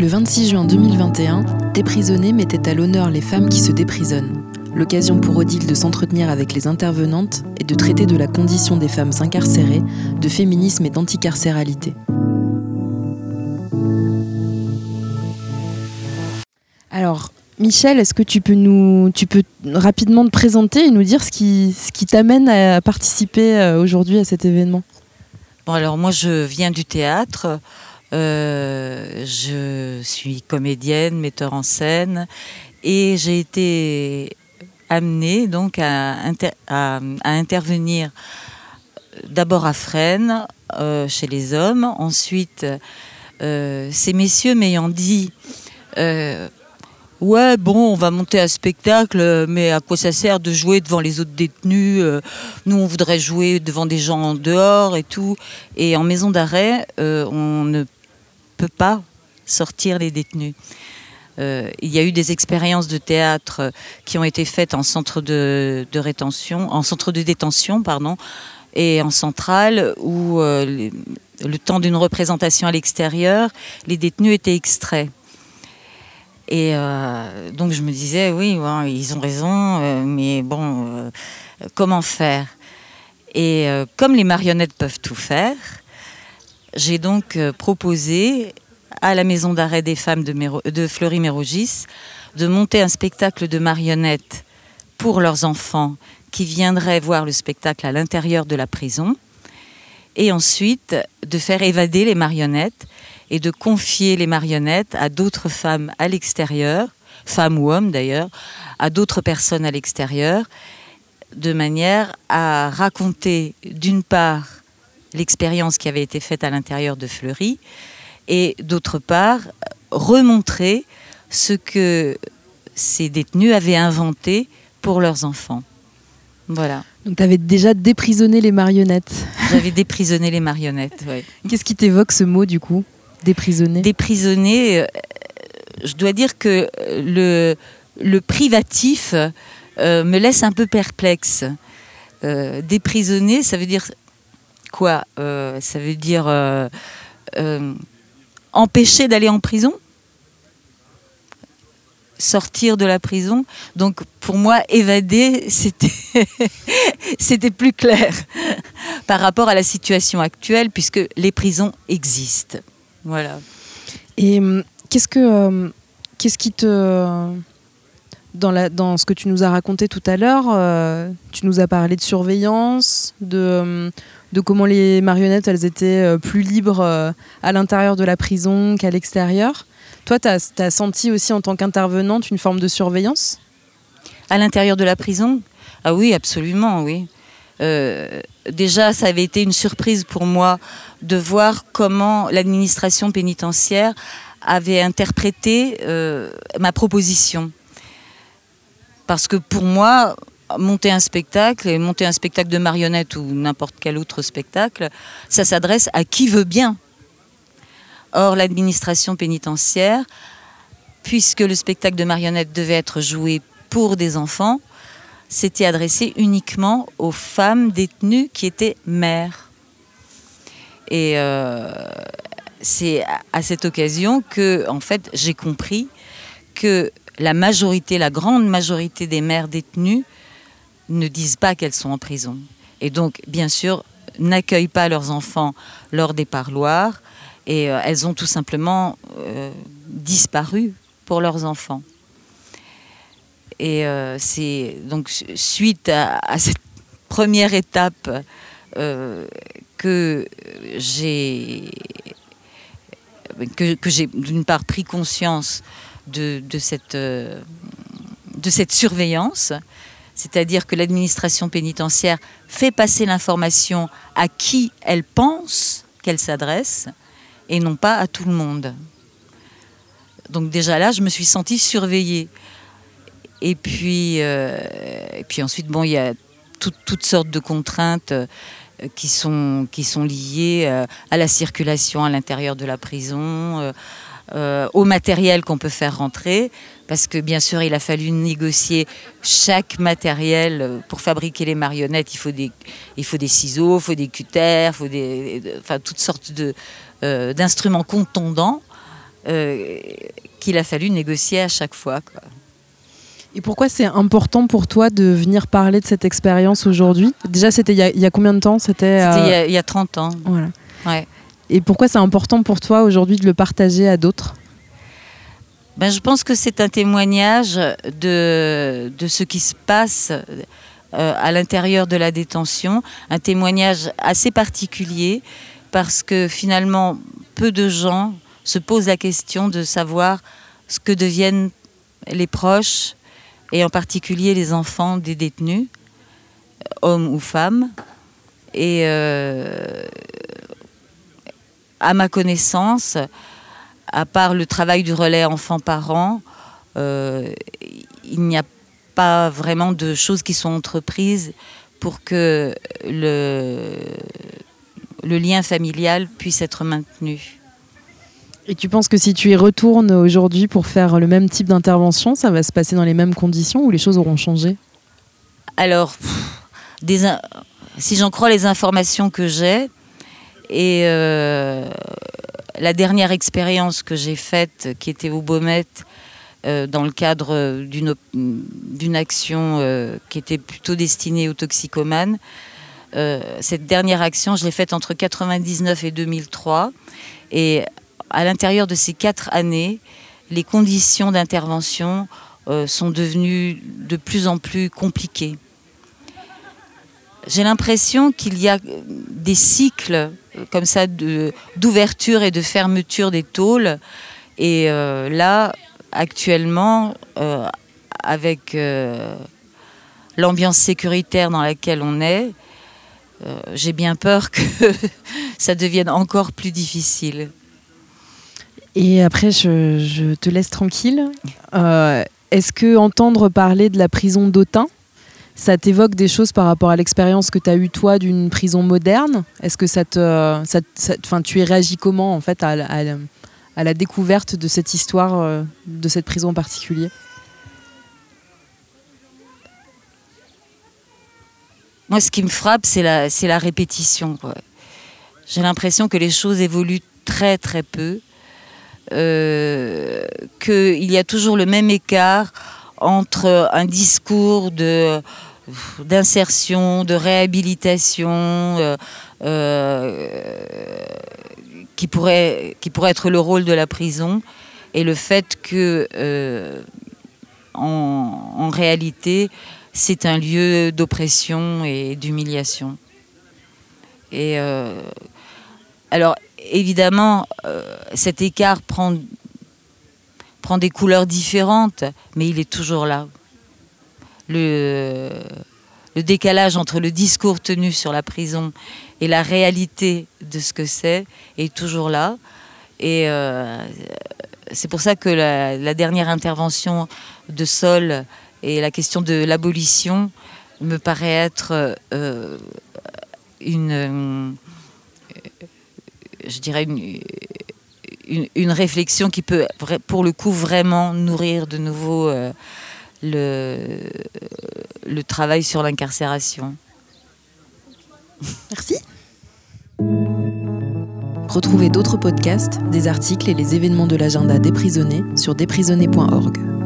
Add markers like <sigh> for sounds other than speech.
Le 26 juin 2021, Déprisonner mettait à l'honneur les femmes qui se déprisonnent. L'occasion pour Odile de s'entretenir avec les intervenantes et de traiter de la condition des femmes incarcérées, de féminisme et d'anticarcéralité. Alors, Michel, est-ce que tu peux nous, tu peux rapidement te présenter et nous dire ce qui, ce qui t'amène à participer euh, aujourd'hui à cet événement? Bon, alors moi, je viens du théâtre. Euh, je suis comédienne, metteur en scène, et j'ai été amenée donc à, intervenir d'abord à Fresnes, euh, chez les hommes. Ensuite, ces messieurs m'ayant dit Ouais, bon, on va monter un spectacle, mais à quoi ça sert de jouer devant les autres détenus euh, Nous, on voudrait jouer devant des gens en dehors et tout. Et en maison d'arrêt, euh, on ne peut pas sortir les détenus. Euh, il y a eu des expériences de théâtre qui ont été faites en centre de, rétention, en centre de détention, pardon, et en centrale où le temps d'une représentation à l'extérieur, les détenus étaient extraits. Et euh, donc je me disais, oui, ils ont raison, euh, mais bon, euh, comment faire? Et comme les marionnettes peuvent tout faire, j'ai donc proposé à la maison d'arrêt des femmes de, Fleury-Mérogis de monter un spectacle de marionnettes pour leurs enfants qui viendraient voir le spectacle à l'intérieur de la prison, et ensuite de faire évader les marionnettes et de confier les marionnettes à d'autres femmes à l'extérieur, femmes ou hommes d'ailleurs, à d'autres personnes à l'extérieur, de manière à raconter d'une part l'expérience qui avait été faite à l'intérieur de Fleury et d'autre part remontrer ce que ces détenus avaient inventé pour leurs enfants. Voilà. Donc tu avais déjà déprisonné les marionnettes. J'avais déprisonné les marionnettes, oui. <laughs> Qu'est-ce qui t'évoque ce mot du coup Déprisonner? Déprisonner, euh, je dois dire que le, le privatif euh, me laisse un peu perplexe. Euh, déprisonner, ça veut dire quoi? Ça veut dire empêcher d'aller en prison sortir de la prison. Donc pour moi, évader, c'était, <laughs> plus clair <laughs> par rapport à la situation actuelle, puisque les prisons existent. Voilà. Et hum, qu'est-ce que hum, qu'est-ce qui te dans, ce que tu nous as raconté tout à l'heure, euh, tu nous as parlé de surveillance, de, de comment les marionnettes elles étaient euh, plus libres euh, à l'intérieur de la prison qu'à l'extérieur. Toi, tu as, senti aussi en tant qu'intervenante une forme de surveillance? À l'intérieur de la prison? Ah oui, absolument, oui. Euh, déjà, ça avait été une surprise pour moi de voir comment l'administration pénitentiaire avait interprété euh, ma proposition. Parce que pour moi, monter un spectacle, et monter un spectacle de marionnette ou n'importe quel autre spectacle, ça s'adresse à qui veut bien. Or, l'administration pénitentiaire, puisque le spectacle de marionnette devait être joué pour des enfants, s'était adressé uniquement aux femmes détenues qui étaient mères. Et euh, c'est à cette occasion que, en fait, j'ai compris que la majorité, la grande majorité des mères détenues ne disent pas qu'elles sont en prison. Et donc, bien sûr, n'accueillent pas leurs enfants lors des parloirs, et euh, elles ont tout simplement euh, disparu pour leurs enfants. Et euh, c'est donc suite à, cette première étape que j'ai que, j'ai d'une part pris conscience de, cette, de cette surveillance, c'est-à-dire que l'administration pénitentiaire fait passer l'information à qui elle pense qu'elle s'adresse, et non pas à tout le monde. Donc déjà là, je me suis sentie surveillée. Et puis, euh, et puis ensuite, bon, il y a toutes sortes de contraintes euh, qui sont, qui sont liées euh, à la circulation à l'intérieur de la prison, au matériel qu'on peut faire rentrer, parce que bien sûr, il a fallu négocier chaque matériel pour fabriquer les marionnettes. Il faut des, il faut des ciseaux, il faut des cutters, il faut des, enfin, toutes sortes de, euh, d'instruments contondants qu'il a fallu négocier à chaque fois. Et pourquoi c'est important pour toi de venir parler de cette expérience aujourd'hui? Déjà, c'était il, y, a combien de temps? C'était il, y a 30 ans. Voilà. Ouais. Et pourquoi c'est important pour toi aujourd'hui de le partager à d'autres? Ben, Je pense que c'est un témoignage de, de ce qui se passe euh, à l'intérieur de la détention, un témoignage assez particulier parce que finalement, peu de gens se posent la question de savoir ce que deviennent les proches et en particulier les enfants des détenus, hommes ou femmes. Et euh, à ma connaissance, à part le travail du relais enfants-parents, euh, il n'y a pas vraiment de choses qui sont entreprises pour que le, le lien familial puisse être maintenu. Et tu penses que si tu y retournes aujourd'hui pour faire le même type d'intervention, ça va se passer dans les mêmes conditions ou les choses auront changé? Alors, si j'en crois les informations que j'ai, et euh, la dernière expérience que j'ai faite, qui était au Baumet, euh, dans le cadre d'une action euh, qui était plutôt destinée aux toxicomanes, cette dernière action, je l'ai faite entre 1999 et 2003. Et à l'intérieur de ces quatre années, les conditions d'intervention sont devenues de plus en plus compliquées. J'ai l'impression qu'il y a des cycles euh, comme ça d'ouverture et de fermeture des tôles. Et euh, là, actuellement, avec l'ambiance sécuritaire dans laquelle on est, j'ai bien peur que <laughs> ça devienne encore plus difficile. Et après, je, te laisse tranquille. Euh, est-ce que entendre parler de la prison d'Autun, ça t'évoque des choses par rapport à l'expérience que tu as eue toi d'une prison moderne? Est-ce que ça te, ça, tu es réagi comment en fait à, la découverte de cette histoire euh, de cette prison en particulier? Moi, ce qui me frappe, c'est la, la répétition. J'ai l'impression que les choses évoluent très très peu euh, qu'il y a toujours le même écart entre un discours de d'insertion, de réhabilitation, euh, euh, qui, pourrait, être le rôle de la prison, et le fait que, en, en, réalité, c'est un lieu d'oppression et d'humiliation. Et alors, évidemment, euh, cet écart prend des couleurs différentes, mais il est toujours là. Le, le décalage entre le discours tenu sur la prison et la réalité de ce que c'est est toujours là. Et euh, c'est pour ça que la, dernière intervention de Sol et la question de l'abolition me paraît être euh, une je dirais, une, une, réflexion qui peut, pour le coup, vraiment nourrir de nouveau euh, le, le travail sur l'incarcération. Merci. Retrouvez d'autres podcasts, des articles et les événements de l'agenda des prisonniers sur desprisonnés.org.